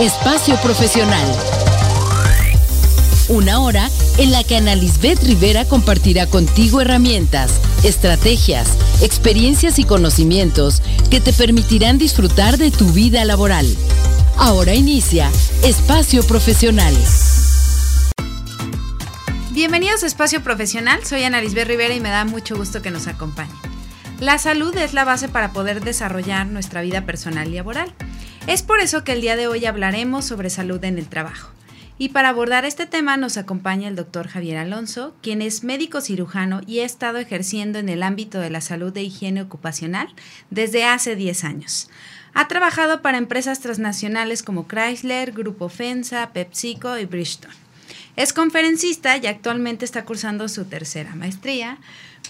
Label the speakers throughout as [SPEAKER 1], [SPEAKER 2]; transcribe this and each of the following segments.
[SPEAKER 1] Espacio Profesional. Una hora en la que Ana Lisbeth Rivera compartirá contigo herramientas, estrategias, experiencias y conocimientos que te permitirán disfrutar de tu vida laboral. Ahora inicia Espacio Profesional.
[SPEAKER 2] Bienvenidos a Espacio Profesional, soy Ana Lisbeth Rivera y me da mucho gusto que nos acompañen. La salud es la base para poder desarrollar nuestra vida personal y laboral. Es por eso que el día de hoy hablaremos sobre salud en el trabajo. Y para abordar este tema nos acompaña el doctor Javier Alonso, quien es médico cirujano y ha estado ejerciendo en el ámbito de la salud e higiene ocupacional desde hace 10 años. Ha trabajado para empresas transnacionales como Chrysler, Grupo FENSA, PepsiCo y Bridgestone. Es conferencista y actualmente está cursando su tercera maestría.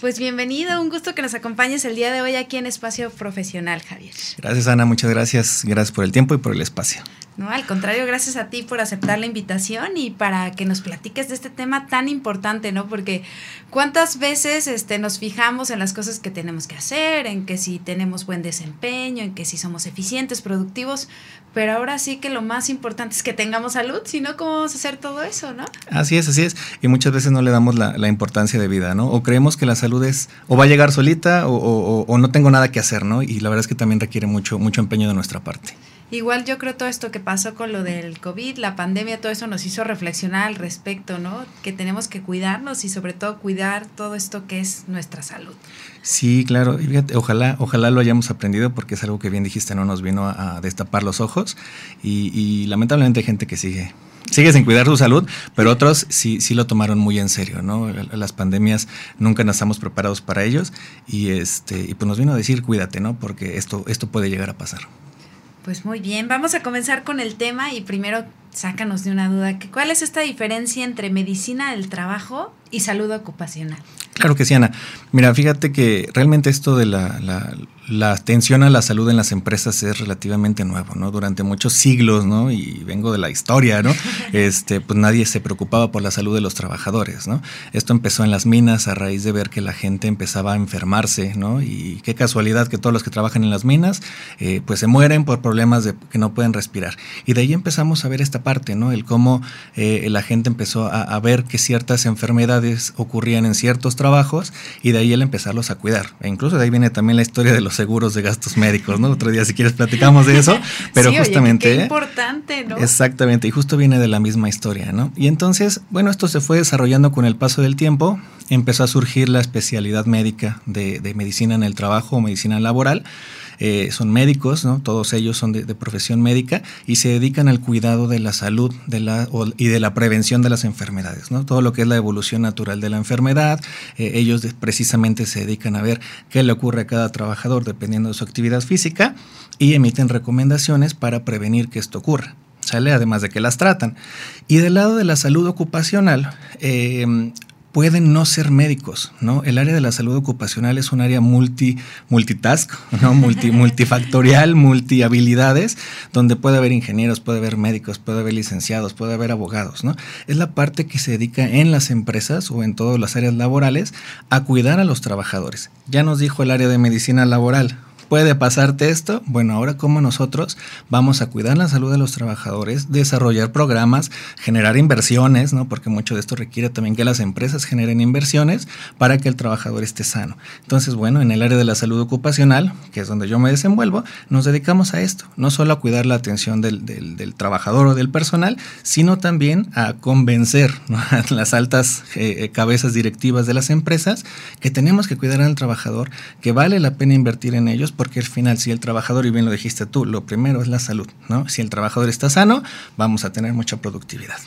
[SPEAKER 2] Pues bienvenido, un gusto que nos acompañes el día de hoy aquí en Espacio Profesional, Javier.
[SPEAKER 3] Gracias, Ana, muchas gracias. Gracias por el tiempo y por el espacio.
[SPEAKER 2] No, al contrario, gracias a ti por aceptar la invitación y para que nos platiques de este tema tan importante, ¿no? Porque cuántas veces este, nos fijamos en las cosas que tenemos que hacer, en que si tenemos buen desempeño, en que si somos eficientes, productivos, pero ahora sí que lo más importante es que tengamos salud, si no, ¿cómo vamos a hacer todo eso, no?
[SPEAKER 3] Así es, así es. Y muchas veces no le damos la, la importancia de vida, ¿no? O creemos que la salud es o va a llegar solita o, o, o no tengo nada que hacer, ¿no? Y la verdad es que también requiere mucho, mucho empeño de nuestra parte.
[SPEAKER 2] Igual yo creo todo esto que pasó con lo del COVID, la pandemia, todo eso nos hizo reflexionar al respecto, ¿no? Que tenemos que cuidarnos y sobre todo cuidar todo esto que es nuestra salud.
[SPEAKER 3] Sí, claro. Ojalá, ojalá lo hayamos aprendido porque es algo que bien dijiste, no nos vino a, destapar los ojos y, y lamentablemente hay gente que sigue sigue sin cuidar su salud, pero otros sí, sí lo tomaron muy en serio, ¿no? Las pandemias nunca nos estamos preparados para ellos y este y pues nos vino a decir cuídate, ¿no? Porque esto, esto puede llegar a pasar.
[SPEAKER 2] Pues muy bien, vamos a comenzar con el tema y primero sácanos de una duda. ¿Cuál es esta diferencia entre medicina del trabajo y salud ocupacional?
[SPEAKER 3] Claro que sí, Ana. Mira, fíjate que realmente esto de la, la, la, atención a la salud en las empresas es relativamente nuevo, ¿no? Durante muchos siglos, ¿no? Y vengo de la historia, ¿no? Este, pues nadie se preocupaba por la salud de los trabajadores, ¿no? Esto empezó en las minas a raíz de ver que la gente empezaba a enfermarse, ¿no? Y qué casualidad que todos los que trabajan en las minas, eh, pues se mueren por problemas de que no pueden respirar. Y de ahí empezamos a ver esta parte, ¿no? El cómo eh, la gente empezó a, a ver que ciertas enfermedades ocurrían en ciertos trabajos y de ahí el empezarlos a cuidar. E incluso de ahí viene también la historia de los seguros de gastos médicos, ¿no? Otro día si quieres platicamos de eso, pero
[SPEAKER 2] sí,
[SPEAKER 3] justamente...
[SPEAKER 2] Oye, qué importante, ¿no?
[SPEAKER 3] Exactamente, y justo viene de la misma historia, ¿no? Y entonces, bueno, esto se fue desarrollando con el paso del tiempo, empezó a surgir la especialidad médica de, de medicina en el trabajo o medicina laboral. Eh, son médicos, ¿no? todos ellos son de, profesión médica y se dedican al cuidado de la salud de la, y de la prevención de las enfermedades, ¿no? todo lo que es la evolución natural de la enfermedad. Eh, ellos precisamente se dedican a ver qué le ocurre a cada trabajador dependiendo de su actividad física y emiten recomendaciones para prevenir que esto ocurra. ¿Sale? Además de que las tratan. Y del lado de la salud ocupacional, eh, pueden no ser médicos, ¿no? El área de la salud ocupacional es un área multi, multitask, ¿no? Multi, multifactorial, multihabilidades, donde puede haber ingenieros, puede haber médicos, puede haber licenciados, puede haber abogados, ¿no? Es la parte que se dedica en las empresas o en todas las áreas laborales a cuidar a los trabajadores. Ya nos dijo el área de medicina laboral, puede pasarte esto. Bueno, ahora como nosotros vamos a cuidar la salud de los trabajadores, desarrollar programas, generar inversiones, ¿no? Porque mucho de esto requiere también que las empresas generen inversiones para que el trabajador esté sano. Entonces, bueno, en el área de la salud ocupacional, que es donde yo me desenvuelvo, nos dedicamos a esto, no solo a cuidar la atención del, del, trabajador o del personal, sino también a convencer a las altas eh, cabezas directivas de las empresas que tenemos que cuidar al trabajador, que vale la pena invertir en ellos porque al final si el trabajador, y bien lo dijiste tú, lo primero es la salud, ¿no? Si el trabajador está sano, vamos a tener mucha productividad.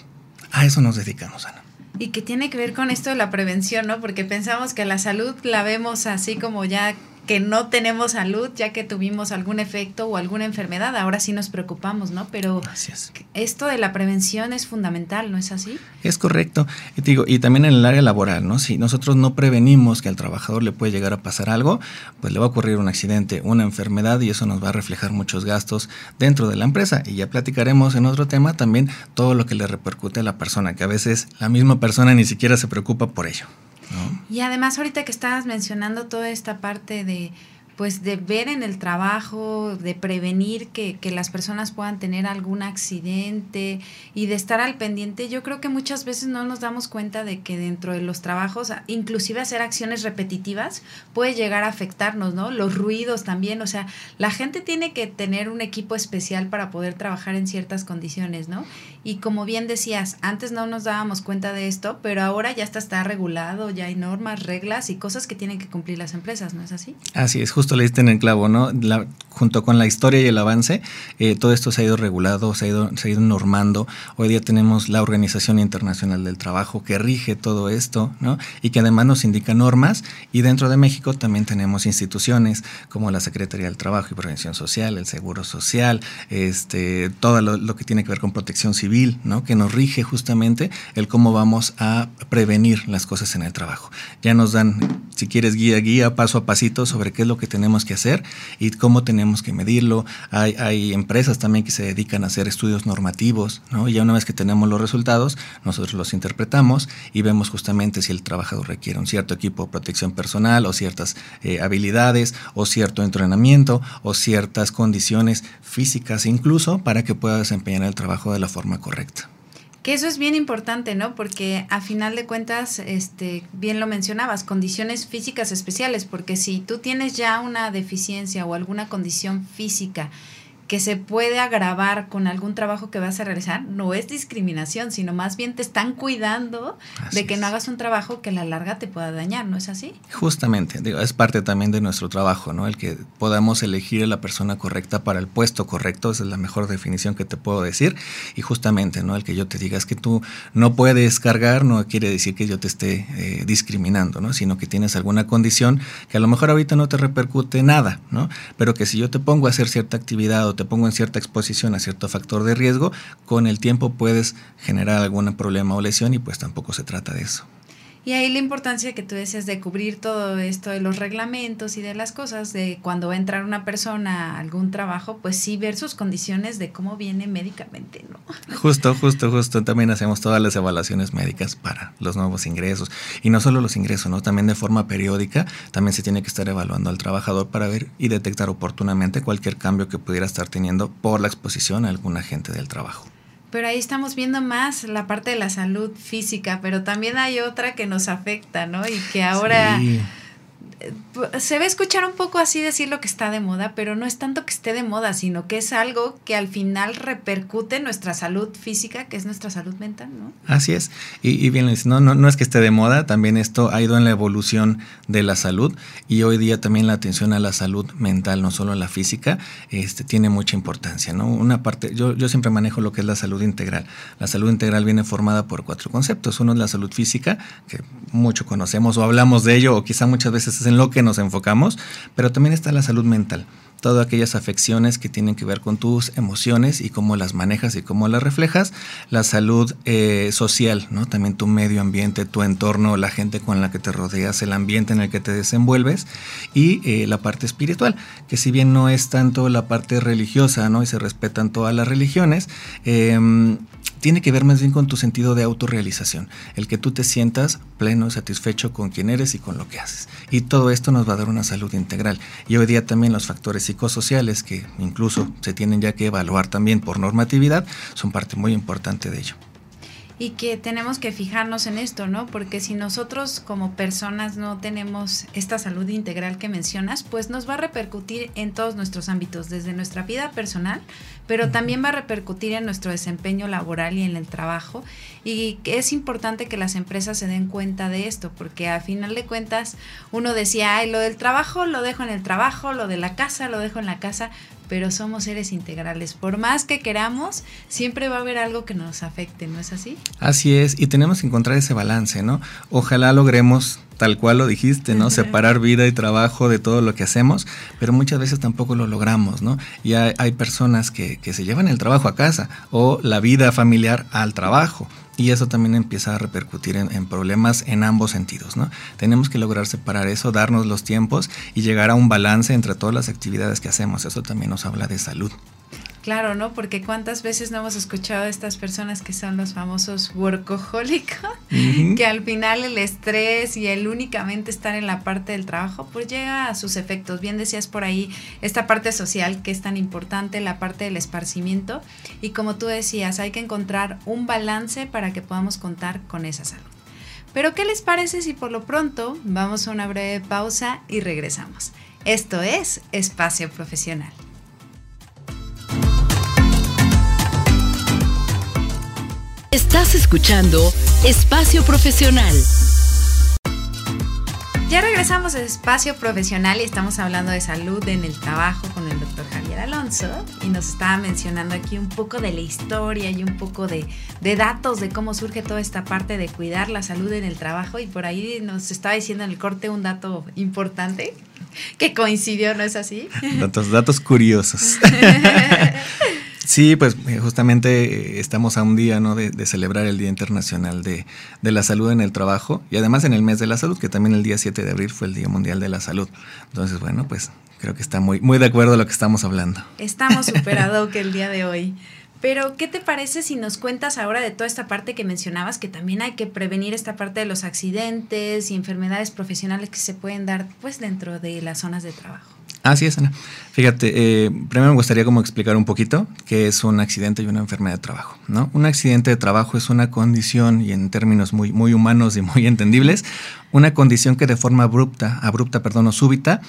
[SPEAKER 3] A eso nos dedicamos, Ana.
[SPEAKER 2] Y que tiene que ver con esto de la prevención, ¿no? Porque pensamos que la salud la vemos así como ya que no tenemos salud ya que tuvimos algún efecto o alguna enfermedad. Ahora sí nos preocupamos, ¿no? Pero
[SPEAKER 3] Gracias.
[SPEAKER 2] esto de la prevención es fundamental, ¿no es así?
[SPEAKER 3] Es correcto. Y, digo, y también en el área laboral, ¿no? Si nosotros no prevenimos que al trabajador le puede llegar a pasar algo, pues le va a ocurrir un accidente, una enfermedad y eso nos va a reflejar muchos gastos dentro de la empresa. Y ya platicaremos en otro tema también todo lo que le repercute a la persona, que a veces la misma persona ni siquiera se preocupa por ello.
[SPEAKER 2] Y además ahorita que estabas mencionando toda esta parte de pues de ver en el trabajo, de prevenir que, que, las personas puedan tener algún accidente y de estar al pendiente, yo creo que muchas veces no nos damos cuenta de que dentro de los trabajos, inclusive hacer acciones repetitivas, puede llegar a afectarnos, ¿no? Los ruidos también, o sea, la gente tiene que tener un equipo especial para poder trabajar en ciertas condiciones, ¿no? Y como bien decías, antes no nos dábamos cuenta de esto, pero ahora ya está, está regulado, ya hay normas, reglas y cosas que tienen que cumplir las empresas, ¿no es así?
[SPEAKER 3] Así es, justo le diste en el clavo, ¿no? junto con la historia y el avance, eh, todo esto se ha ido regulado, se ha ido, se ha ido normando. Hoy día tenemos la Organización Internacional del Trabajo que rige todo esto, ¿no? Y que además nos indica normas. Y dentro de México también tenemos instituciones como la Secretaría del Trabajo y Prevención Social, el Seguro Social, este, todo lo, lo que tiene que ver con protección civil, ¿no? Que nos rige justamente el cómo vamos a prevenir las cosas en el trabajo. Ya nos dan, si quieres, guía, guía, paso a pasito sobre qué es lo que tenemos tenemos que hacer y cómo tenemos que medirlo. Hay, hay empresas también que se dedican a hacer estudios normativos, ¿no? Y ya una vez que tenemos los resultados, nosotros los interpretamos y vemos justamente si el trabajador requiere un cierto equipo de protección personal o ciertas eh, habilidades o cierto entrenamiento o ciertas condiciones físicas incluso para que pueda desempeñar el trabajo de la forma correcta.
[SPEAKER 2] Que eso es bien importante, ¿no? Porque a final de cuentas, este, bien lo mencionabas, condiciones físicas especiales, porque si tú tienes ya una deficiencia o alguna condición física que se puede agravar con algún trabajo que vas a realizar, no es discriminación, sino más bien te están cuidando de que no hagas un trabajo que a la larga te pueda dañar, ¿no es así?
[SPEAKER 3] Justamente, digo, es parte también de nuestro trabajo, ¿no? El que podamos elegir a la persona correcta para el puesto correcto, esa es la mejor definición que te puedo decir, y justamente, ¿no? El que yo te diga es que tú no puedes cargar, no quiere decir que yo te esté eh, discriminando, ¿no? Sino que tienes alguna condición que a lo mejor ahorita no te repercute nada, ¿no? Pero que si yo te pongo a hacer cierta actividad o te pongo en cierta exposición a cierto factor de riesgo, con el tiempo puedes generar algún problema o lesión y pues tampoco se trata de eso.
[SPEAKER 2] Y ahí la importancia que tú decías de cubrir todo esto de los reglamentos y de las cosas, de cuando va a entrar una persona a algún trabajo, pues sí ver sus condiciones de cómo viene médicamente, ¿no?
[SPEAKER 3] Justo, justo, justo. También hacemos todas las evaluaciones médicas para los nuevos ingresos. Y no solo los ingresos, ¿no? También de forma periódica, también se tiene que estar evaluando al trabajador para ver y detectar oportunamente cualquier cambio que pudiera estar teniendo por la exposición a algún agente del trabajo.
[SPEAKER 2] Pero ahí estamos viendo más la parte de la salud física, pero también hay otra que nos afecta, ¿no? Y que ahora se ve escuchar un poco así decir lo que está de moda, pero no es tanto que esté de moda, sino que es algo que al final repercute en nuestra salud física, que es nuestra salud mental, ¿no?
[SPEAKER 3] Así es. Y, bien, no, no, no es que esté de moda, también esto ha ido en la evolución de la salud y hoy día también la atención a la salud mental, no solo a la física, este, tiene mucha importancia, ¿no? Una parte, yo, yo siempre manejo lo que es la salud integral. La salud integral viene formada por cuatro conceptos. Uno es la salud física, que mucho conocemos o hablamos de ello, o quizá muchas veces es en lo que nos enfocamos, pero también está la salud mental todas aquellas afecciones que tienen que ver con tus emociones y cómo las manejas y cómo las reflejas, la salud eh, social, ¿no? También tu medio ambiente, tu entorno, la gente con la que te rodeas, el ambiente en el que te desenvuelves y eh, la parte espiritual, que si bien no es tanto la parte religiosa, ¿no? Y se respetan todas las religiones, em, tiene que ver más bien con tu sentido de autorrealización, el que tú te sientas pleno, satisfecho con quien eres y con lo que haces. Y todo esto nos va a dar una salud integral. Y hoy día también los factores psicosociales, que incluso se tienen ya que evaluar también por normatividad, son parte muy importante de ello
[SPEAKER 2] y que tenemos que fijarnos en esto, ¿no? Porque si nosotros como personas no tenemos esta salud integral que mencionas, pues nos va a repercutir en todos nuestros ámbitos, desde nuestra vida personal, pero también va a repercutir en nuestro desempeño laboral y en el trabajo. Y es importante que las empresas se den cuenta de esto, porque a final de cuentas uno decía, ay, lo del trabajo lo dejo en el trabajo, lo de la casa lo dejo en la casa, pero somos seres integrales. Por más que queramos, siempre va a haber algo que nos afecte, ¿no es así?
[SPEAKER 3] Así es, y tenemos que encontrar ese balance, ¿no? Ojalá logremos tal cual lo dijiste, ¿no? Separar vida y trabajo de todo lo que hacemos, pero muchas veces tampoco lo logramos, ¿no? Y hay, hay personas que, que, se llevan el trabajo a casa o la vida familiar al trabajo. Y eso también empieza a repercutir en, problemas en ambos sentidos, ¿no? Tenemos que lograr separar eso, darnos los tiempos y llegar a un balance entre todas las actividades que hacemos. Eso también nos habla de salud
[SPEAKER 2] Claro, ¿no? Porque cuántas veces no hemos escuchado a estas personas que son los famosos workahólicos, que al final el estrés y el únicamente estar en la parte del trabajo, pues llega a sus efectos. Bien decías por ahí esta parte social que es tan importante, la parte del esparcimiento. Y como tú decías, hay que encontrar un balance para que podamos contar con esa salud. Pero ¿qué les parece si por lo pronto vamos a una breve pausa y regresamos? Esto es Espacio Profesional.
[SPEAKER 1] Estás escuchando Espacio Profesional.
[SPEAKER 2] Ya regresamos a Espacio Profesional y estamos hablando de salud en el trabajo con el doctor Javier Alonso y nos estaba mencionando aquí un poco de la historia y un poco de, de, datos de cómo surge toda esta parte de cuidar la salud en el trabajo y por ahí nos estaba diciendo en el corte un dato importante que coincidió, ¿no es así?
[SPEAKER 3] Datos, datos curiosos. Sí, pues eh, justamente eh, estamos a un día ¿no? de, celebrar el Día Internacional de, la Salud en el Trabajo y además en el mes de la salud, que también el día 7 de abril fue el Día Mundial de la Salud. Entonces, bueno, pues creo que está muy, muy de acuerdo a lo que estamos hablando.
[SPEAKER 2] Estamos superado que el día de hoy. Pero, ¿qué te parece si nos cuentas ahora de toda esta parte que mencionabas, que también hay que prevenir esta parte de los accidentes y enfermedades profesionales que se pueden dar pues dentro de las zonas de trabajo?
[SPEAKER 3] Así es, Ana. Fíjate, eh, primero me gustaría como explicar un poquito qué es un accidente y una enfermedad de trabajo. ¿no? Un accidente de trabajo es una condición, y en términos muy, muy humanos y muy entendibles, una condición que de forma abrupta, abrupta, perdón, o súbita,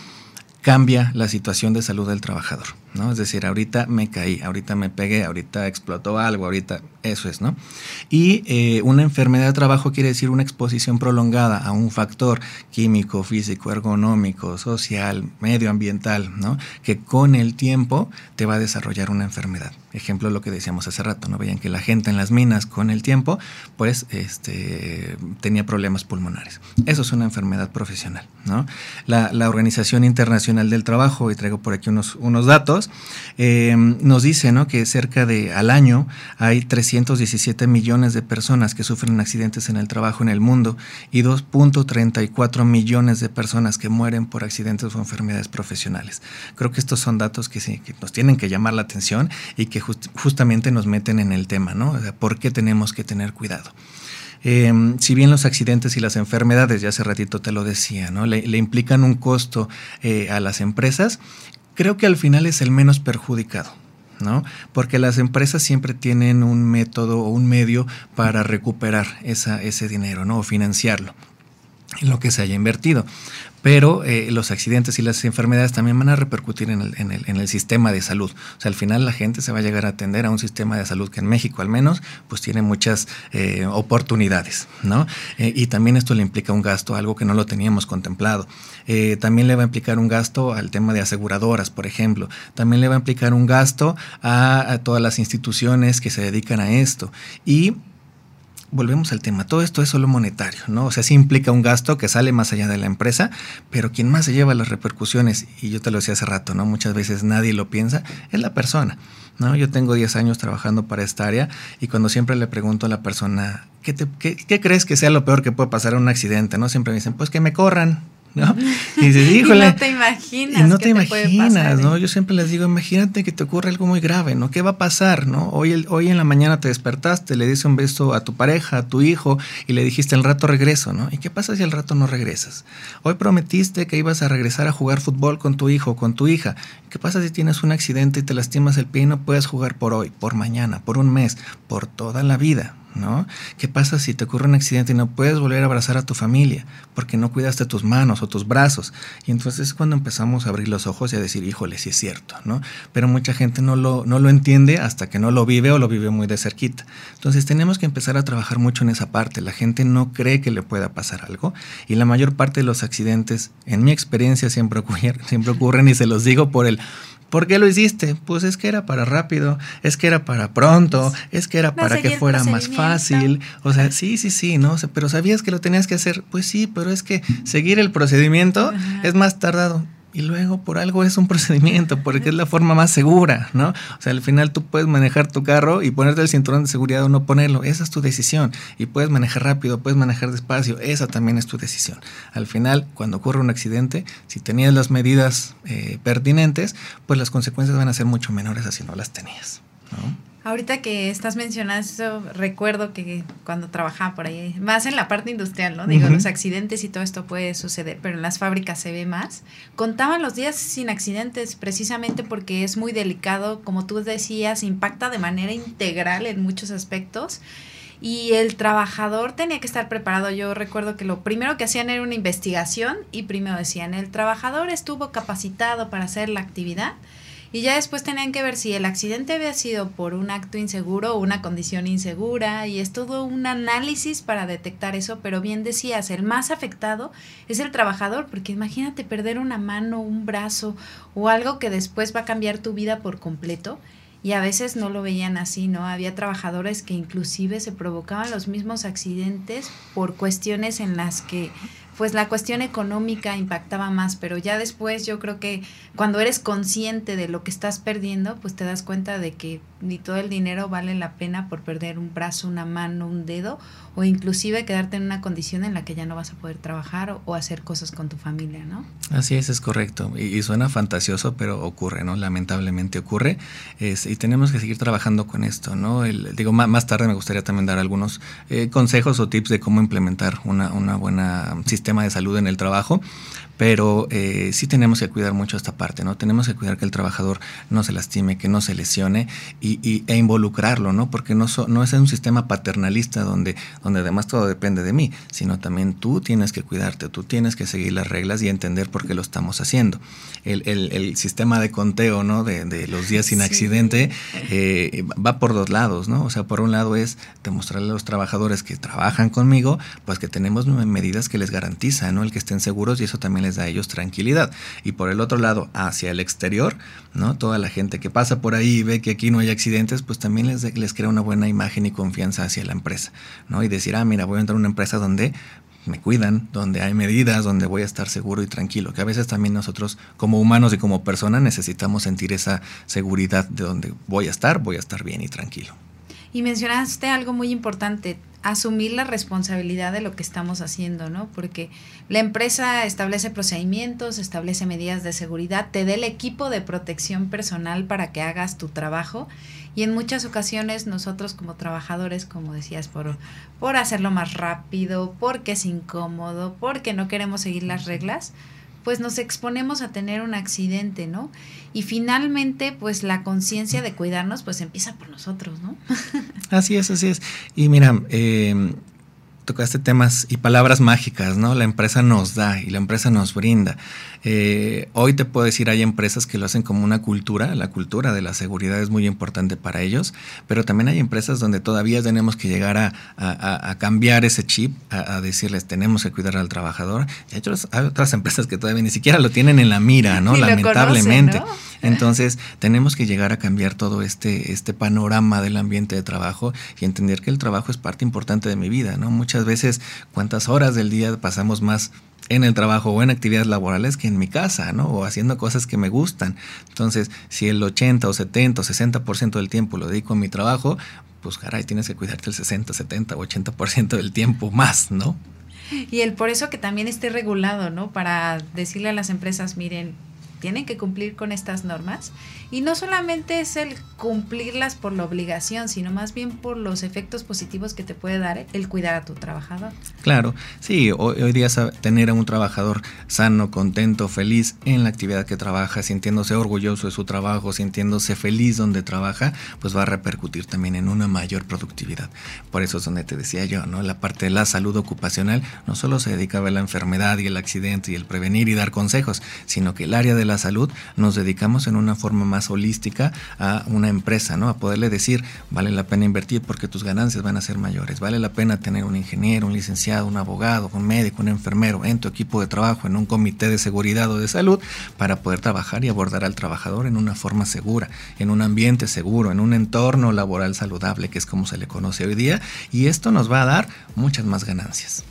[SPEAKER 3] cambia la situación de salud del trabajador, ¿no? Es decir, ahorita me caí, ahorita me pegué, ahorita explotó algo, ahorita eso es, ¿no? Y eh, una enfermedad de trabajo quiere decir una exposición prolongada a un factor químico, físico, ergonómico, social, medioambiental, ¿no? Que con el tiempo te va a desarrollar una enfermedad. Ejemplo lo que decíamos hace rato, ¿no? Veían que la gente en las minas con el tiempo, pues, este, tenía problemas pulmonares. Eso es una enfermedad profesional, ¿no? La, la Organización Internacional del Trabajo, y traigo por aquí unos, unos datos, eh, nos dice, ¿no? Que cerca de al año hay 317 millones de personas que sufren accidentes en el trabajo en el mundo y 2.34 millones de personas que mueren por accidentes o enfermedades profesionales. Creo que estos son datos que nos tienen que llamar la atención y que justamente nos meten en el tema, ¿no? ¿Por qué tenemos que tener cuidado? Em, si bien los accidentes y las enfermedades, ya hace ratito te lo decía, ¿no? le, implican un costo eh, a las empresas, creo que al final es el menos perjudicado. ¿No? Porque las empresas siempre tienen un método o un medio para recuperar esa, ese dinero, ¿no? O financiarlo lo que se haya invertido pero eh, los accidentes y las enfermedades también van a repercutir en el, en, el, en el, sistema de salud. O sea, al final la gente se va a llegar a atender a un sistema de salud que en México al menos, pues tiene muchas eh, oportunidades, ¿no? Eh, y también esto le implica un gasto, algo que no lo teníamos contemplado. también le va a implicar un gasto al tema de aseguradoras, por ejemplo. También le va a implicar un gasto a, a todas las instituciones que se dedican a esto. Y volvemos al tema, todo esto es solo monetario, ¿no? O sea, sí implica un gasto que sale más allá de la empresa, pero quien más se lleva las repercusiones, y yo te lo decía hace rato, ¿no? Muchas veces nadie lo piensa, es la persona, ¿no? Yo tengo 10 años trabajando para esta área y cuando siempre le pregunto a la persona, ¿qué, qué crees que sea lo peor que puede pasar en un accidente? ¿No? Siempre me dicen, pues que me corran, ¿no?
[SPEAKER 2] Y dices, híjole. no te imaginas.
[SPEAKER 3] no te, imaginas, ¿no? Yo siempre les digo, imagínate que te ocurre algo muy grave, ¿no? ¿Qué va a pasar, no? Hoy, hoy en la mañana te despertaste, le diste un beso a tu pareja, a tu hijo, y le dijiste, al rato regreso, ¿no? ¿Y qué pasa si al rato no regresas? Hoy prometiste que ibas a regresar a jugar fútbol con tu hijo, con tu hija. ¿Qué pasa si tienes un accidente y te lastimas el pie y no puedes jugar por hoy, por mañana, por un mes, por toda la vida? ¿No? ¿Qué pasa si te ocurre un accidente y no puedes volver a abrazar a tu familia porque no cuidaste tus manos o tus brazos? Y entonces es cuando empezamos a abrir los ojos y a decir, híjole, sí es cierto, ¿no? Pero mucha gente no lo, no lo entiende hasta que no lo vive o lo vive muy de cerquita. Entonces tenemos que empezar a trabajar mucho en esa parte. La gente no cree que le pueda pasar algo y la mayor parte de los accidentes, en mi experiencia, siempre ocurren, siempre ocurren y se los digo por el ¿Por qué lo hiciste? Pues es que era para rápido, es que era para pronto, es que era para que fuera más fácil. O sea, sí, sí, sí, ¿no? pero ¿sabías que lo tenías que hacer? Pues sí, pero es que seguir el procedimiento es más tardado. Y luego por algo es un procedimiento, porque es la forma más segura, ¿no? O sea, al final tú puedes manejar tu carro y ponerte el cinturón de seguridad o no ponerlo, esa es tu decisión. Y puedes manejar rápido, puedes manejar despacio, esa también es tu decisión. Al final, cuando ocurre un accidente, si tenías las medidas eh, pertinentes, pues las consecuencias van a ser mucho menores a si no las tenías, ¿no?
[SPEAKER 2] Ahorita que estás mencionando eso, recuerdo que cuando trabajaba por ahí, más en la parte industrial, ¿no? Digo, los accidentes y todo esto puede suceder, pero en las fábricas se ve más. Contaban los días sin accidentes precisamente porque es muy delicado, como tú decías, impacta de manera integral en muchos aspectos y el trabajador tenía que estar preparado. Yo recuerdo que lo primero que hacían era una investigación y primero decían, el trabajador estuvo capacitado para hacer la actividad y ya después tenían que ver si el accidente había sido por un acto inseguro o una condición insegura y es todo un análisis para detectar eso, pero bien decías, el más afectado es el trabajador, porque imagínate perder una mano, un brazo o algo que después va a cambiar tu vida por completo y a veces no lo veían así, ¿no? Había trabajadores que inclusive se provocaban los mismos accidentes por cuestiones en las que pues la cuestión económica impactaba más, pero ya después yo creo que cuando eres consciente de lo que estás perdiendo, pues te das cuenta de que ni todo el dinero vale la pena por perder un brazo, una mano, un dedo, o inclusive quedarte en una condición en la que ya no vas a poder trabajar o, hacer cosas con tu familia, ¿no?
[SPEAKER 3] Así es, es correcto. Y, suena fantasioso, pero ocurre, ¿no? Lamentablemente ocurre. Y tenemos que seguir trabajando con esto, ¿no? El, digo, más, tarde me gustaría también dar algunos eh, consejos o tips de cómo implementar una, una buena sistema de salud en el trabajo, pero eh, sí tenemos que cuidar mucho esta parte, ¿no? Tenemos que cuidar que el trabajador no se lastime, que no se lesione y, e involucrarlo, ¿no? Porque no, no es un sistema paternalista donde, donde además todo depende de mí, sino también tú tienes que cuidarte, tú tienes que seguir las reglas y entender por qué lo estamos haciendo. El, el, sistema de conteo, ¿no? De, de los días sin accidente eh, va por dos lados, ¿no? O sea, por un lado es demostrarle a los trabajadores que trabajan conmigo, pues que tenemos medidas que les garantizan, ¿no? El que estén seguros y eso también les a ellos tranquilidad. Y por el otro lado, hacia el exterior, ¿no? Toda la gente que pasa por ahí y ve que aquí no hay accidentes, pues también les, les crea una buena imagen y confianza hacia la empresa, ¿no? Y decir, ah, mira, voy a entrar a una empresa donde me cuidan, donde hay medidas, donde voy a estar seguro y tranquilo, que a veces también nosotros como humanos y como personas necesitamos sentir esa seguridad de donde voy a estar, voy a estar bien y tranquilo.
[SPEAKER 2] Y mencionaste algo muy importante, asumir la responsabilidad de lo que estamos haciendo, ¿no? Porque la empresa establece procedimientos, establece medidas de seguridad, te da el equipo de protección personal para que hagas tu trabajo y en muchas ocasiones nosotros como trabajadores, como decías, por, por hacerlo más rápido, porque es incómodo, porque no queremos seguir las reglas, pues nos exponemos a tener un accidente, ¿no? Y finalmente, pues la conciencia de cuidarnos, pues empieza por nosotros, ¿no?
[SPEAKER 3] así es, así es. Y mira, eh, tocaste temas y palabras mágicas, ¿no? La empresa nos da y la empresa nos brinda. Eh, hoy te puedo decir, hay empresas que lo hacen como una cultura, la cultura de la seguridad es muy importante para ellos, pero también hay empresas donde todavía tenemos que llegar a, cambiar ese chip, a, decirles tenemos que cuidar al trabajador. Y hay otras, empresas que todavía ni siquiera lo tienen en la mira, ¿no? Lamentablemente. Entonces, tenemos que llegar a cambiar todo este, este panorama del ambiente de trabajo y entender que el trabajo es parte importante de mi vida, ¿no? Muchas veces, cuántas horas del día pasamos más en el trabajo o en actividades laborales que en mi casa, ¿no? O haciendo cosas que me gustan. Entonces, si el 80 o 70 o 60% del tiempo lo dedico a mi trabajo, pues caray, tienes que cuidarte el 60, 70 o 80% del tiempo más, ¿no?
[SPEAKER 2] Y el por eso que también esté regulado, ¿no? Para decirle a las empresas, miren, tienen que cumplir con estas normas. Y no solamente es el cumplirlas por la obligación, sino más bien por los efectos positivos que te puede dar el cuidar a tu trabajador.
[SPEAKER 3] Claro, sí, hoy, día tener a un trabajador sano, contento, feliz en la actividad que trabaja, sintiéndose orgulloso de su trabajo, sintiéndose feliz donde trabaja, pues va a repercutir también en una mayor productividad. Por eso es donde te decía yo, ¿no? La parte de la salud ocupacional no solo se dedica a la enfermedad y el accidente y el prevenir y dar consejos, sino que el área de la salud nos dedicamos en una forma más holística a una empresa, ¿no? A poderle decir, vale la pena invertir porque tus ganancias van a ser mayores, vale la pena tener un ingeniero, un licenciado, un abogado, un médico, un enfermero en tu equipo de trabajo, en un comité de seguridad o de salud, para poder trabajar y abordar al trabajador en una forma segura, en un ambiente seguro, en un entorno laboral saludable, que es como se le conoce hoy día, y esto nos va a dar muchas más ganancias.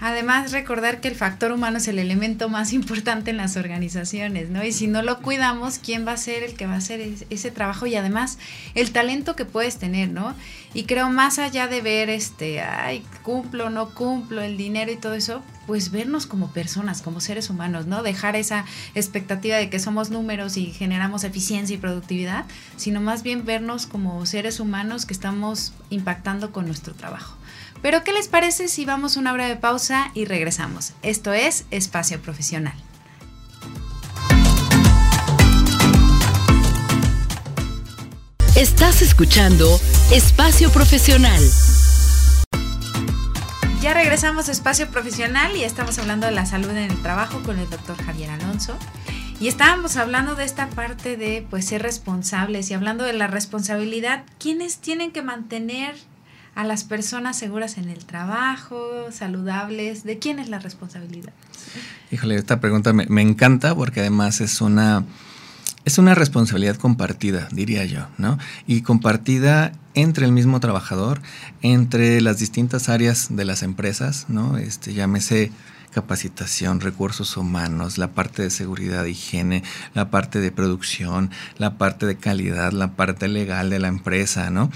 [SPEAKER 2] Además, recordar que el factor humano es el elemento más importante en las organizaciones, ¿no? Y si no lo cuidamos, ¿quién va a ser el que va a hacer ese trabajo? Y además, el talento que puedes tener, ¿no? Y creo más allá de ver, este, ay, cumplo, no cumplo, el dinero y todo eso, pues vernos como personas, como seres humanos, ¿no? Dejar esa expectativa de que somos números y generamos eficiencia y productividad, sino más bien vernos como seres humanos que estamos impactando con nuestro trabajo. Pero ¿qué les parece si vamos a una breve pausa y regresamos? Esto es Espacio Profesional.
[SPEAKER 1] Estás escuchando Espacio Profesional.
[SPEAKER 2] Ya regresamos a Espacio Profesional y estamos hablando de la salud en el trabajo con el doctor Javier Alonso. Y estábamos hablando de esta parte de pues ser responsables y hablando de la responsabilidad, ¿quiénes tienen que mantener a las personas seguras en el trabajo, saludables? ¿De quién es la responsabilidad?
[SPEAKER 3] Híjole, esta pregunta me, encanta porque además es una, es una responsabilidad compartida, diría yo, ¿no? Y compartida entre el mismo trabajador, entre las distintas áreas de las empresas, ¿no? Este, llámese capacitación, recursos humanos, la parte de seguridad, higiene, la parte de producción, la parte de calidad, la parte legal de la empresa, ¿no?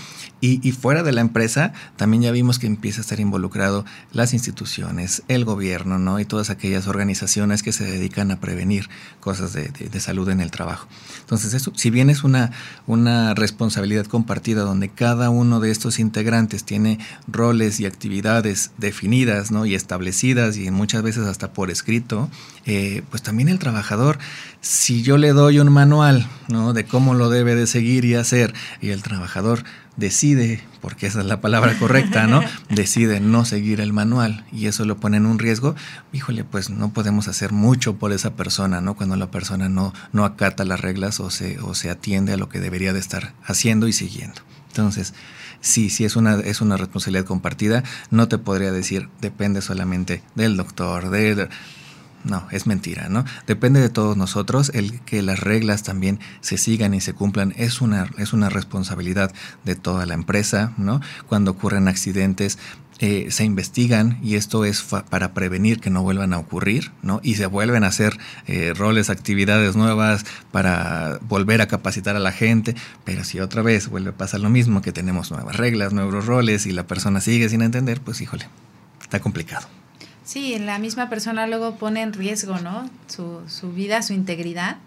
[SPEAKER 3] Y, fuera de la empresa también ya vimos que empieza a estar involucrado las instituciones, el gobierno, ¿no? Y todas aquellas organizaciones que se dedican a prevenir cosas de, salud en el trabajo. Entonces, eso, si bien es una, una responsabilidad compartida donde cada uno de estos integrantes tiene roles y actividades definidas, ¿no? Y establecidas y muchas veces hasta por escrito, eh, pues también el trabajador, si yo le doy un manual ¿no? de cómo lo debe de seguir y hacer, y el trabajador decide, porque esa es la palabra correcta, ¿no? Decide no seguir el manual y eso lo pone en un riesgo, híjole, pues no podemos hacer mucho por esa persona, ¿no? Cuando la persona no, no acata las reglas o se, o se atiende a lo que debería de estar haciendo y siguiendo. Entonces, sí, sí es una, es una responsabilidad compartida. No te podría decir, depende solamente del doctor, de, no, es mentira, ¿no? Depende de todos nosotros. El que las reglas también se sigan y se cumplan es una, es una responsabilidad de toda la empresa, ¿no? Cuando ocurren accidentes, eh, se investigan y esto es para prevenir que no vuelvan a ocurrir, ¿no? Y se vuelven a hacer eh, roles, actividades nuevas para volver a capacitar a la gente, pero si otra vez vuelve a pasar lo mismo, que tenemos nuevas reglas, nuevos roles y la persona sigue sin entender, pues híjole, está complicado.
[SPEAKER 2] Sí, la misma persona luego pone en riesgo, ¿no? Su, su vida, su integridad.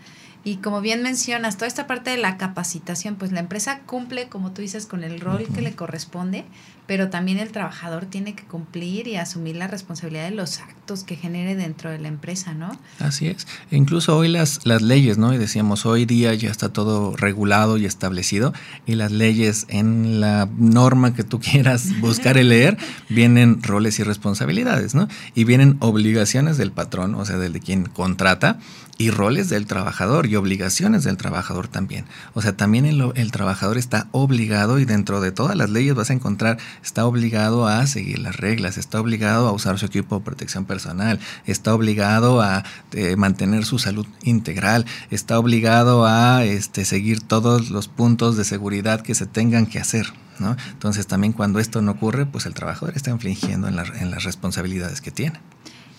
[SPEAKER 2] Y como bien mencionas, toda esta parte de la capacitación, pues la empresa cumple, como tú dices, con el rol que le corresponde, pero también el trabajador tiene que cumplir y asumir la responsabilidad de los actos que genere dentro de la empresa, ¿no?
[SPEAKER 3] Así es. E incluso hoy las, las leyes, ¿no? Y decíamos, hoy día ya está todo regulado y establecido y las leyes en la norma que tú quieras buscar y leer, vienen roles y responsabilidades, ¿no? Y vienen obligaciones del patrón, o sea, del de quien contrata, y roles del trabajador y obligaciones del trabajador también. O sea, también el, trabajador está obligado y dentro de todas las leyes vas a encontrar está obligado a seguir las reglas, está obligado a usar su equipo de protección personal, está obligado a eh, mantener su salud integral, está obligado a este, seguir todos los puntos de seguridad que se tengan que hacer. ¿no? Entonces también cuando esto no ocurre, pues el trabajador está infringiendo en, en las responsabilidades que tiene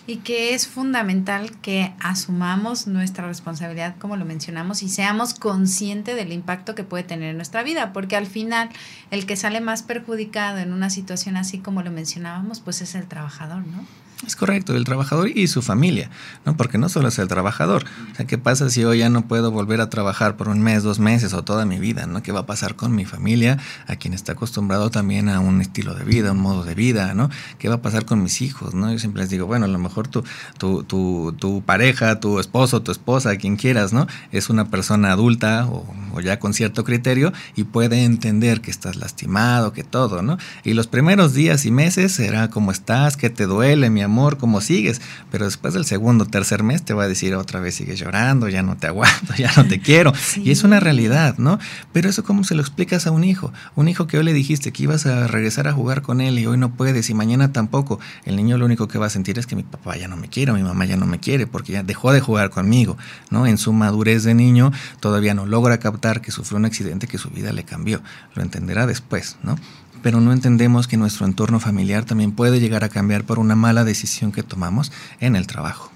[SPEAKER 2] y que es fundamental que asumamos nuestra responsabilidad, como lo mencionamos, y seamos conscientes del impacto que puede tener en nuestra vida, porque al final el que sale más perjudicado en una situación así como lo mencionábamos, pues es el trabajador, ¿no?
[SPEAKER 3] Es correcto, el trabajador y su familia, ¿no? Porque no solo es el trabajador. O sea, ¿qué pasa si hoy ya no puedo volver a trabajar por un mes, dos meses o toda mi vida, ¿no? ¿Qué va a pasar con mi familia, a quien está acostumbrado también a un estilo de vida, un modo de vida, ¿no? ¿Qué va a pasar con mis hijos, ¿no? Yo siempre les digo, bueno, a lo mejor tu, tu, tu, tu pareja, tu esposo, tu esposa, quien quieras, ¿no? Es una persona adulta o, ya con cierto criterio y puede entender que estás lastimado, que todo, ¿no? Y los primeros días y meses será como estás, que te duele, mi amor, cómo sigues, pero después del segundo, tercer mes te va a decir otra vez sigues llorando, ya no te aguanto, ya no te quiero. Y es una realidad, ¿no? Pero eso cómo se lo explicas a un hijo, un hijo que hoy le dijiste que ibas a regresar a jugar con él y hoy no puedes y mañana tampoco. El niño lo único que va a sentir es que mi papá ya no me quiere, mi mamá ya no me quiere porque ya dejó de jugar conmigo, ¿no? En su madurez de niño todavía no logra captar que sufrió un accidente que su vida le cambió. Lo entenderá después, ¿no? Pero no entendemos que nuestro entorno familiar también puede llegar a cambiar por una mala decisión que tomamos en el trabajo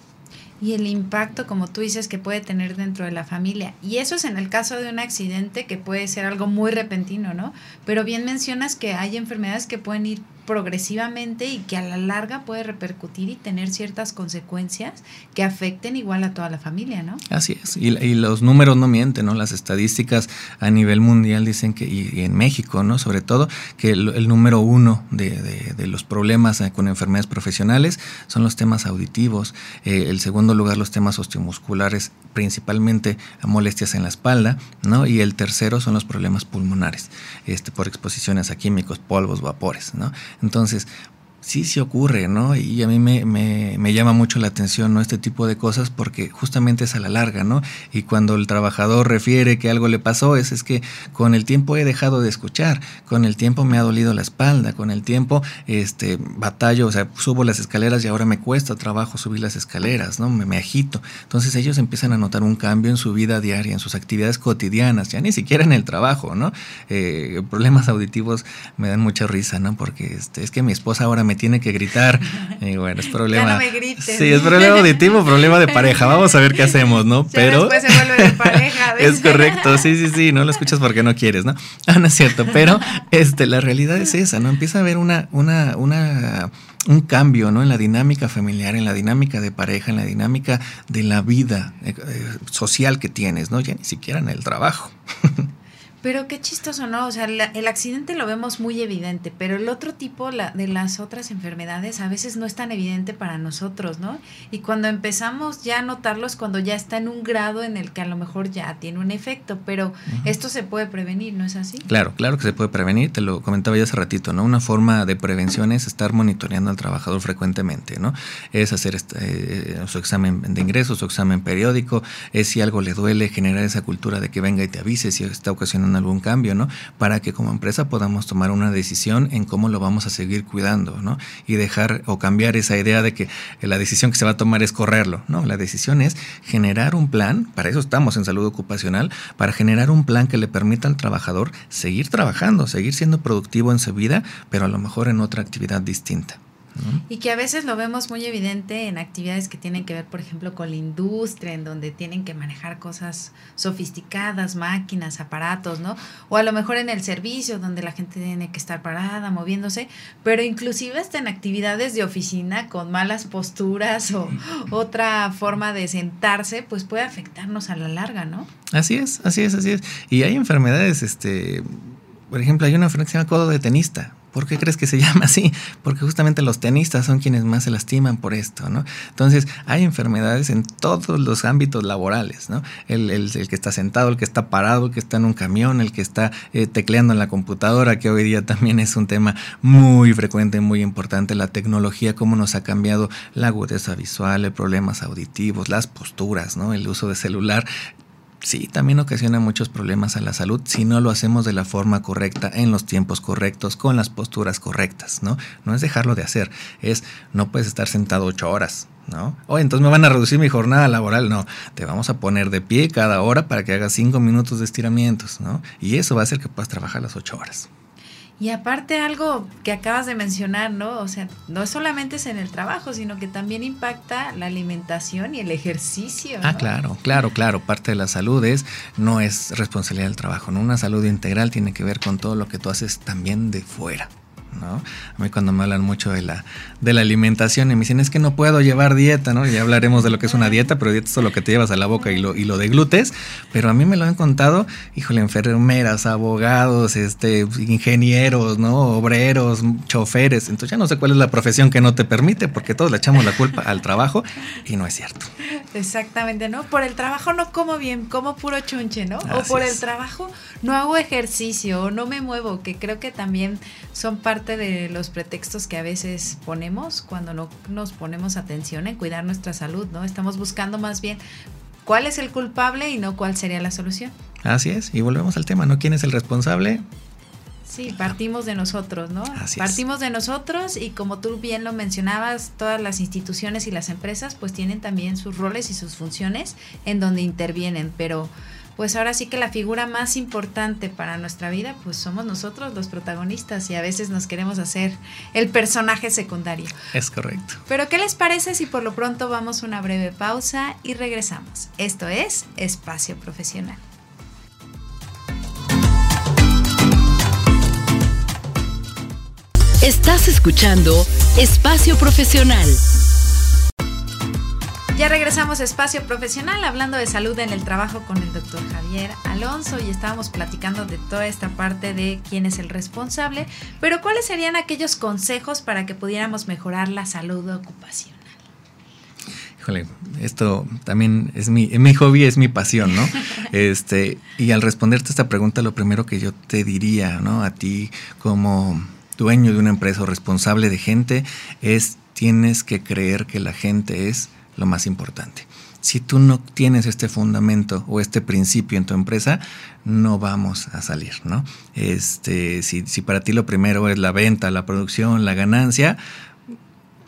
[SPEAKER 2] y el impacto, como tú dices, que puede tener dentro de la familia. Y eso es en el caso de un accidente que puede ser algo muy repentino, ¿no? Pero bien mencionas que hay enfermedades que pueden ir progresivamente y que a la larga puede repercutir y tener ciertas consecuencias que afecten igual a toda la familia, ¿no?
[SPEAKER 3] Así es, y, los números no mienten, ¿no? Las estadísticas a nivel mundial dicen que, y, en México, ¿no? Sobre todo, que el, número uno de, los problemas eh, con enfermedades profesionales son los temas auditivos, eh, el segundo lugar los temas osteomusculares, principalmente molestias en la espalda, ¿no? Y el tercero son los problemas pulmonares, este, por exposiciones a químicos, polvos, vapores, ¿no? Entonces, sí, sí ocurre, ¿no? Y a mí me, me, llama mucho la atención, ¿no? Este tipo de cosas porque justamente es a la larga, ¿no? Y cuando el trabajador refiere que algo le pasó, es, es que con el tiempo he dejado de escuchar, con el tiempo me ha dolido la espalda, con el tiempo este, batallo, o sea, subo las escaleras y ahora me cuesta trabajo subir las escaleras, ¿no? Me, me agito. Entonces ellos empiezan a notar un cambio en su vida diaria, en sus actividades cotidianas, ya ni siquiera en el trabajo, ¿no? Eh, problemas auditivos me dan mucha risa, ¿no? Porque este, es que mi esposa ahora me tiene que gritar. Y bueno, es problema.
[SPEAKER 2] Ya no me grites.
[SPEAKER 3] Sí, es problema auditivo, problema de pareja. Vamos a ver qué hacemos, ¿no?
[SPEAKER 2] Pero. Después se vuelve de pareja.
[SPEAKER 3] Es correcto, sí, sí, sí. No lo escuchas porque no quieres, ¿no? Ah, no es cierto. Pero este, la realidad es esa, ¿no? Empieza a haber una, una, una un cambio ¿no? en la dinámica familiar, en la dinámica de pareja, en la dinámica de la vida eh, eh, social que tienes, ¿no? Ya ni siquiera en el trabajo.
[SPEAKER 2] Pero qué chistoso, ¿no? O sea, el accidente lo vemos muy evidente, pero el otro tipo la, de las otras enfermedades a veces no es tan evidente para nosotros, ¿no? Y cuando empezamos ya a notarlos cuando ya está en un grado en el que a lo mejor ya tiene un efecto, pero esto se puede prevenir, ¿no es así?
[SPEAKER 3] Claro, claro que se puede prevenir, te lo comentaba ya hace ratito, ¿no? Una forma de prevención es estar monitoreando al trabajador frecuentemente, ¿no? Es hacer este, eh, su examen de ingreso, su examen periódico, es si algo le duele, generar esa cultura de que venga y te avise si está ocasionando algún cambio, ¿no? Para que como empresa podamos tomar una decisión en cómo lo vamos a seguir cuidando, ¿no? Y dejar o cambiar esa idea de que la decisión que se va a tomar es correrlo, ¿no? La decisión es generar un plan, para eso estamos en salud ocupacional, para generar un plan que le permita al trabajador seguir trabajando, seguir siendo productivo en su vida, pero a lo mejor en otra actividad distinta.
[SPEAKER 2] Y que a veces lo vemos muy evidente en actividades que tienen que ver, por ejemplo, con la industria, en donde tienen que manejar cosas sofisticadas, máquinas, aparatos, ¿no? O a lo mejor en el servicio, donde la gente tiene que estar parada, moviéndose, pero inclusive hasta en actividades de oficina con malas posturas o otra forma de sentarse, pues puede afectarnos a la larga, ¿no?
[SPEAKER 3] Así es, así es, así es. Y hay enfermedades, este, por ejemplo, hay una enfermedad que se llama codo de tenista ¿Por qué crees que se llama así? Porque justamente los tenistas son quienes más se lastiman por esto, ¿no? Entonces, hay enfermedades en todos los ámbitos laborales, ¿no? El, el, que está sentado, el que está parado, el que está en un camión, el que está eh, tecleando en la computadora, que hoy día también es un tema muy frecuente, muy importante. La tecnología, cómo nos ha cambiado la agudeza visual, problemas auditivos, las posturas, ¿no? El uso de celular sí, también ocasiona muchos problemas a la salud si no lo hacemos de la forma correcta, en los tiempos correctos, con las posturas correctas, ¿no? No es dejarlo de hacer, es no puedes estar sentado ocho horas, ¿no? O entonces me van a reducir mi jornada laboral, no, te vamos a poner de pie cada hora para que hagas cinco minutos de estiramientos, ¿no? Y eso va a hacer que puedas trabajar las ocho horas.
[SPEAKER 2] Y aparte algo que acabas de mencionar, ¿no? O sea, no solamente es en el trabajo, sino que también impacta la alimentación y el ejercicio.
[SPEAKER 3] Ah, claro, claro, claro. Parte de la salud es, no es responsabilidad del trabajo, ¿no? Una salud integral tiene que ver con todo lo que tú haces también de fuera. ¿No? A mí cuando me hablan mucho de la, de la alimentación y me dicen, es que no puedo llevar dieta, ¿no? Ya hablaremos de lo que es una dieta, pero dieta es lo que te llevas a la boca y lo, y lo de glutes, pero a mí me lo han contado, híjole, enfermeras, abogados, este, ingenieros, ¿no? Obreros, choferes, entonces ya no sé cuál es la profesión que no te permite, porque todos le echamos la culpa al trabajo y no es cierto.
[SPEAKER 2] Exactamente, ¿no? Por el trabajo no como bien, como puro chunche, ¿no? o por el trabajo no hago ejercicio, o no me muevo, que creo que también son parte de los pretextos que a veces ponemos cuando no nos ponemos atención en cuidar nuestra salud, ¿no? Estamos buscando más bien cuál es el culpable y no cuál sería la solución.
[SPEAKER 3] Así es, y volvemos al tema, ¿no? ¿Quién es el responsable?
[SPEAKER 2] Sí, partimos de nosotros, ¿no? partimos de nosotros y como tú bien lo mencionabas, todas las instituciones y las empresas pues tienen también sus roles y sus funciones en donde intervienen, pero pues ahora sí que la figura más importante para nuestra vida, pues somos nosotros los protagonistas y a veces nos queremos hacer el personaje secundario.
[SPEAKER 3] Es correcto.
[SPEAKER 2] Pero ¿qué les parece si por lo pronto vamos a una breve pausa y regresamos? Esto es Espacio Profesional.
[SPEAKER 1] Estás escuchando Espacio Profesional.
[SPEAKER 2] Ya regresamos a Espacio Profesional hablando de salud en el trabajo con el doctor Javier Alonso y estábamos platicando de toda esta parte de quién es el responsable, pero ¿cuáles serían aquellos consejos para que pudiéramos mejorar la salud ocupacional?
[SPEAKER 3] Híjole, esto también es mi, mi hobby, es mi pasión, ¿no? Este, y al responderte esta pregunta, lo primero que yo te diría, ¿no? A ti como dueño de una empresa o responsable de gente es tienes que creer que la gente es lo más importante. Si tú no tienes este fundamento o este principio en tu empresa, no vamos a salir, ¿no? Este, si, si para ti lo primero es la venta, la producción, la ganancia,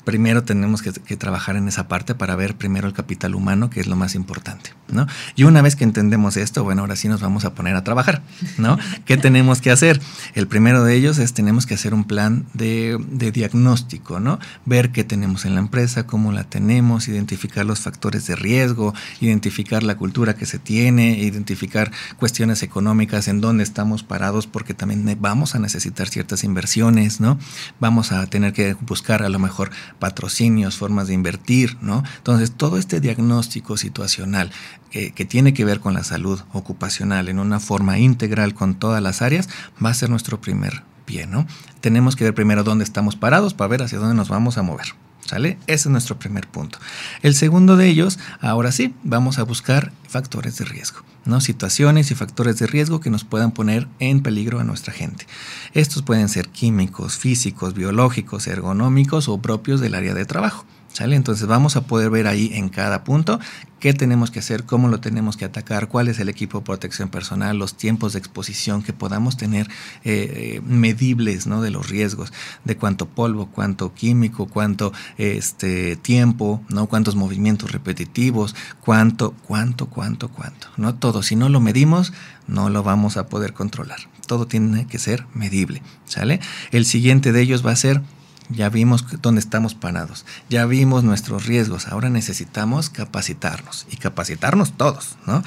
[SPEAKER 3] primero tenemos que, trabajar en esa parte para ver primero el capital humano, que es lo más importante, ¿no? Y una vez que entendemos esto, bueno, ahora sí nos vamos a poner a trabajar, ¿no? ¿Qué tenemos que hacer? El primero de ellos es tenemos que hacer un plan de, de diagnóstico, ¿no? Ver qué tenemos en la empresa, cómo la tenemos, identificar los factores de riesgo, identificar la cultura que se tiene, identificar cuestiones económicas en dónde estamos parados, porque también vamos a necesitar ciertas inversiones, ¿no? Vamos a tener que buscar a lo mejor patrocinios, formas de invertir, ¿no? Entonces, todo este diagnóstico situacional que tiene que ver con la salud ocupacional en una forma integral con todas las áreas, va a ser nuestro primer pie, ¿no? Tenemos que ver primero dónde estamos parados para ver hacia dónde nos vamos a mover. ¿Sale? Ese es nuestro primer punto. El segundo de ellos, ahora sí, vamos a buscar factores de riesgo, ¿no? Situaciones y factores de riesgo que nos puedan poner en peligro a nuestra gente. Estos pueden ser químicos, físicos, biológicos, ergonómicos o propios del área de trabajo. Entonces vamos a poder ver ahí en cada punto qué tenemos que hacer, cómo lo tenemos que atacar, cuál es el equipo de protección personal, los tiempos de exposición que podamos tener eh, eh, medibles ¿no? de los riesgos, de cuánto polvo, cuánto químico, cuánto este, tiempo, ¿no? cuántos movimientos repetitivos, cuánto, cuánto, cuánto, cuánto. ¿no? Todo, si no lo medimos, no lo vamos a poder controlar. Todo tiene que ser medible. ¿sale? El siguiente de ellos va a ser ya vimos dónde estamos parados, ya vimos nuestros riesgos, ahora necesitamos capacitarnos y capacitarnos todos, ¿no?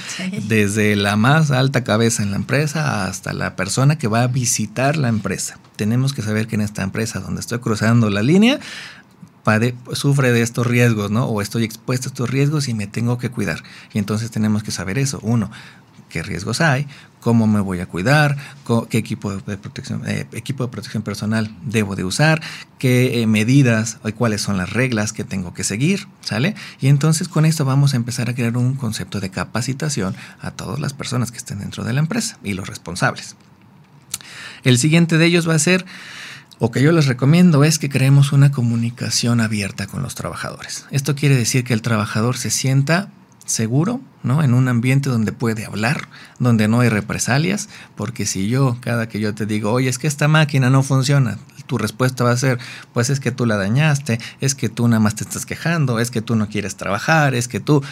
[SPEAKER 3] Desde la más alta cabeza en la empresa hasta la persona que va a visitar la empresa. Tenemos que saber que en esta empresa donde estoy cruzando la línea, sufre de estos riesgos, ¿no? O estoy expuesto a estos riesgos y me tengo que cuidar. Y entonces tenemos que saber eso. Uno, qué riesgos hay, cómo me voy a cuidar, qué equipo de protección, eh, equipo de protección personal debo de usar, qué eh, medidas y cuáles son las reglas que tengo que seguir, ¿sale? Y entonces con esto vamos a empezar a crear un concepto de capacitación a todas las personas que estén dentro de la empresa y los responsables. El siguiente de ellos va a ser o que yo les recomiendo es que creemos una comunicación abierta con los trabajadores. Esto quiere decir que el trabajador se sienta seguro, ¿no? En un ambiente donde puede hablar, donde no hay represalias, porque si yo, cada que yo te digo, oye, es que esta máquina no funciona, tu respuesta va a ser, pues es que tú la dañaste, es que tú nada más te estás quejando, es que tú no quieres trabajar, es que tú,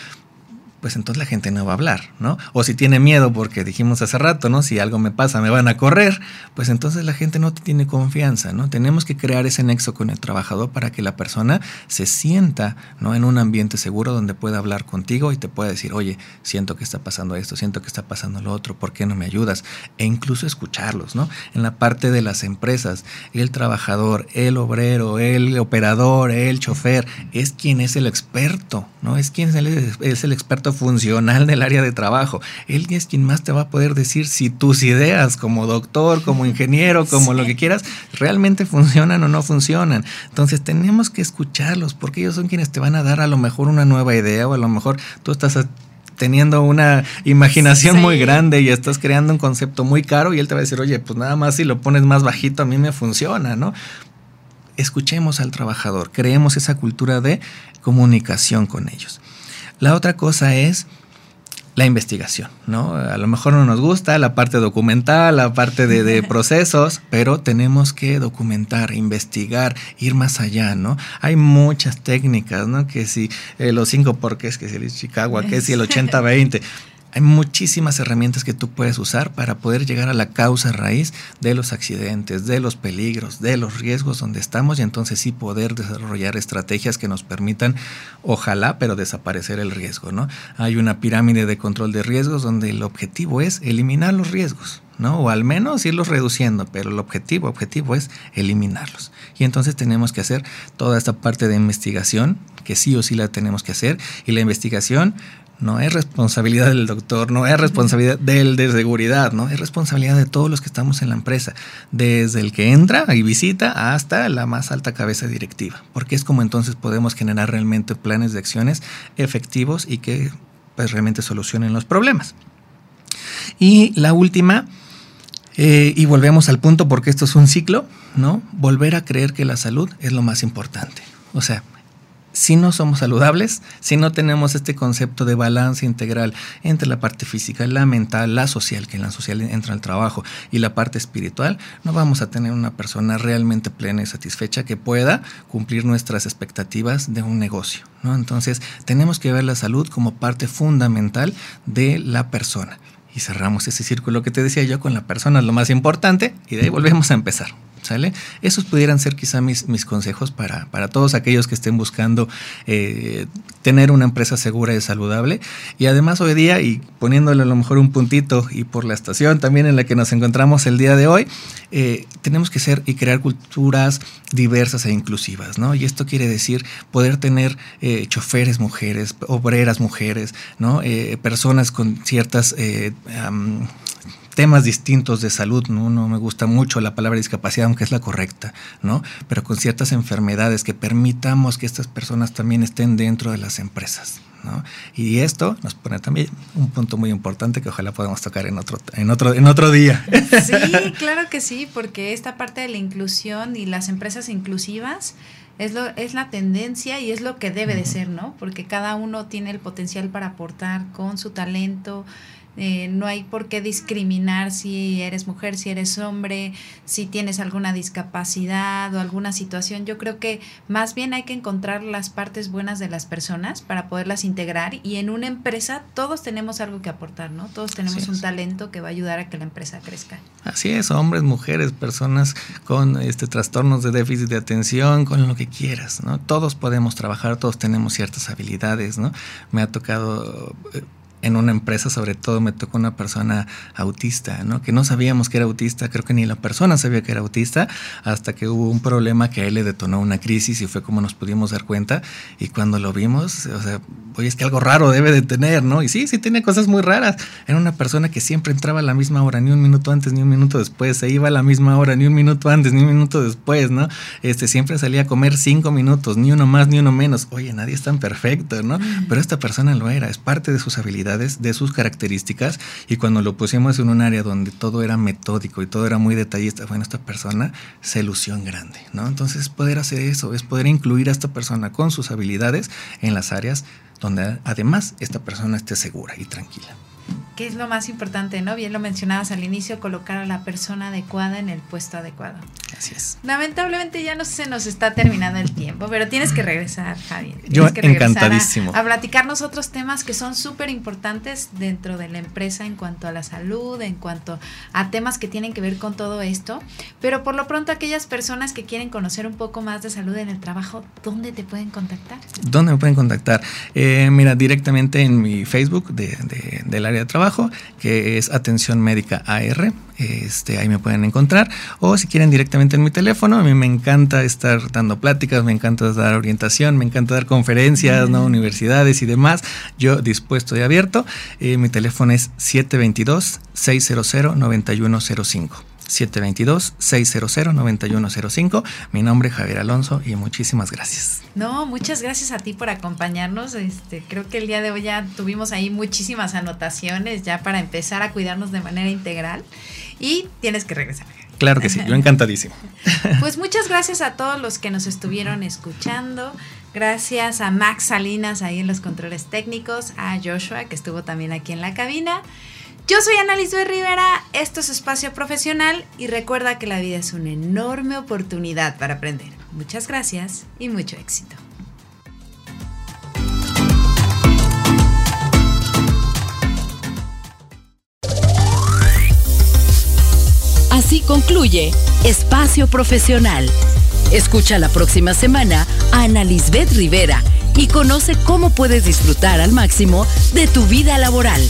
[SPEAKER 3] pues entonces la gente no va a hablar, ¿no? O si tiene miedo porque dijimos hace rato, ¿no? Si algo me pasa me van a correr, pues entonces la gente no tiene confianza, ¿no? Tenemos que crear ese nexo con el trabajador para que la persona se sienta, ¿no? En un ambiente seguro donde pueda hablar contigo y te pueda decir, oye, siento que está pasando esto, siento que está pasando lo otro, ¿por qué no me ayudas? E incluso escucharlos, ¿no? En la parte de las empresas, el trabajador, el obrero, el operador, el chofer, es quien es el experto, ¿no? Es quien es el experto funcional del área de trabajo. Él es quien más te va a poder decir si tus ideas como doctor, como ingeniero, como lo que quieras, realmente funcionan o no funcionan. Entonces tenemos que escucharlos porque ellos son quienes te van a dar a lo mejor una nueva idea o a lo mejor tú estás teniendo una imaginación muy grande y estás creando un concepto muy caro y él te va a decir, oye, pues nada más si lo pones más bajito a mí me funciona, ¿no? Escuchemos al trabajador, creemos esa cultura de comunicación con ellos. La otra cosa es la investigación, ¿no? A lo mejor no nos gusta la parte documental, la parte de, procesos, pero tenemos que documentar, investigar, ir más allá, ¿no? Hay muchas técnicas, ¿no? Que si eh, los cinco porqués, que si el Chicago, que si el 80-20 Hay muchísimas herramientas que tú puedes usar para poder llegar a la causa raíz de los accidentes, de los peligros, de los riesgos donde estamos y entonces sí poder desarrollar estrategias que nos permitan, ojalá, pero desaparecer el riesgo, ¿no? Hay una pirámide de control de riesgos donde el objetivo es eliminar los riesgos. ¿no? O al menos irlos reduciendo, pero el objetivo, objetivo es eliminarlos. Y entonces tenemos que hacer toda esta parte de investigación, que sí o sí la tenemos que hacer, y la investigación no es responsabilidad del doctor, no es responsabilidad del de seguridad, no es responsabilidad de todos los que estamos en la empresa, desde el que entra y visita hasta la más alta cabeza directiva, porque es como entonces podemos generar realmente planes de acciones efectivos y que pues realmente solucionen los problemas. Y la última, eh, y volvemos al punto porque esto es un ciclo, ¿no? Volver a creer que la salud es lo más importante. O sea, si no somos saludables, si no tenemos este concepto de balance integral entre la parte física, la mental, la social, que en la social entra el trabajo, y la parte espiritual, no vamos a tener una persona realmente plena y satisfecha que pueda cumplir nuestras expectativas de un negocio. ¿no? Entonces, tenemos que ver la salud como parte fundamental de la persona. Y cerramos ese círculo que te decía yo con la persona, lo más importante, y de ahí volvemos a empezar. ¿Sale? Esos pudieran ser quizá mis, mis consejos para, para, todos aquellos que estén buscando eh, tener una empresa segura y saludable. Y además hoy día, y poniéndole a lo mejor un puntito y por la estación también en la que nos encontramos el día de hoy, eh, tenemos que ser y crear culturas diversas e inclusivas, ¿no? Y esto quiere decir poder tener eh, choferes mujeres, obreras mujeres, ¿no? personas con ciertas temas distintos de salud, ¿no? no me gusta mucho la palabra discapacidad, aunque es la correcta, ¿no? Pero con ciertas enfermedades que permitamos que estas personas también estén dentro de las empresas. ¿no? Y esto nos pone también un punto muy importante que ojalá podamos tocar en otro, en otro, en otro día.
[SPEAKER 2] Sí, claro que sí, porque esta parte de la inclusión y las empresas inclusivas es, lo, es la tendencia y es lo que debe de ser, ¿no? Porque cada uno tiene el potencial para aportar con su talento, eh, no hay por qué discriminar si eres mujer, si eres hombre, si tienes alguna discapacidad o alguna situación. Yo creo que más bien hay que encontrar las partes buenas de las personas para poderlas integrar y en una empresa todos tenemos algo que aportar, ¿no? Todos tenemos un talento que va a ayudar a que la empresa crezca.
[SPEAKER 3] Así es, hombres, mujeres, personas con este trastornos de déficit de atención, con lo que quieras, ¿no? Todos podemos trabajar, todos tenemos ciertas habilidades, ¿no? Me ha tocado eh, en una empresa, sobre todo me tocó una persona autista, ¿no? Que no sabíamos que era autista, creo que ni la persona sabía que era autista, hasta que hubo un problema que a él le detonó una crisis y fue como nos pudimos dar cuenta. Y cuando lo vimos, o sea, oye, es que algo raro debe de tener, ¿no? Y sí, sí tiene cosas muy raras. Era una persona que siempre entraba a la misma hora, ni un minuto antes, ni un minuto después, se iba a la misma hora, ni un minuto antes, ni un minuto después, ¿no? Este, siempre salía a comer cinco minutos, ni uno más, ni uno menos. Oye, nadie es tan perfecto, ¿no? Pero esta persona lo era, es parte de sus habilidades, de sus características, y cuando lo pusimos en un área donde todo era metódico y todo era muy detallista, bueno, esta persona se lució en grande, ¿no? Entonces, poder hacer eso, es poder incluir a esta persona con sus habilidades en las áreas donde además esta persona esté segura y tranquila
[SPEAKER 2] que es lo más importante, ¿no? Bien lo mencionabas al inicio, colocar a la persona adecuada en el puesto adecuado.
[SPEAKER 3] Así es.
[SPEAKER 2] Lamentablemente ya no se nos está terminando el tiempo, pero tienes que regresar, Javier.
[SPEAKER 3] Yo encantadísimo.
[SPEAKER 2] A, platicarnos otros temas que son súper importantes dentro de la empresa en cuanto a la salud, en cuanto a temas que tienen que ver con todo esto. Pero por lo pronto, aquellas personas que quieren conocer un poco más de salud en el trabajo, ¿dónde te pueden contactar?
[SPEAKER 3] ¿Dónde me pueden contactar? Eh, mira, directamente en mi Facebook de, del área de trabajo que es Atención Médica AR. Este, ahí me pueden encontrar. O si quieren directamente en mi teléfono, a mí me encanta estar dando pláticas, me encanta dar orientación, me encanta dar conferencias, ¿no? universidades y demás. Yo dispuesto y abierto. Eh, mi teléfono es 722 600 9105. 722-600-9105. Mi nombre es Javier Alonso y muchísimas gracias.
[SPEAKER 2] No, muchas gracias a ti por acompañarnos. Este, creo que el día de hoy ya tuvimos ahí muchísimas anotaciones ya para empezar a cuidarnos de manera integral y tienes que regresar.
[SPEAKER 3] Claro que sí, yo encantadísimo.
[SPEAKER 2] Pues muchas gracias a todos los que nos estuvieron escuchando. Gracias a Max Salinas ahí en los controles técnicos, a Joshua que estuvo también aquí en la cabina. Yo soy Ana Lisbeth Rivera, esto es Espacio Profesional y recuerda que la vida es una enorme oportunidad para aprender. Muchas gracias y mucho éxito.
[SPEAKER 1] Así concluye Espacio Profesional. Escucha la próxima semana a Ana Lisbeth Rivera y conoce cómo puedes disfrutar al máximo de tu vida laboral.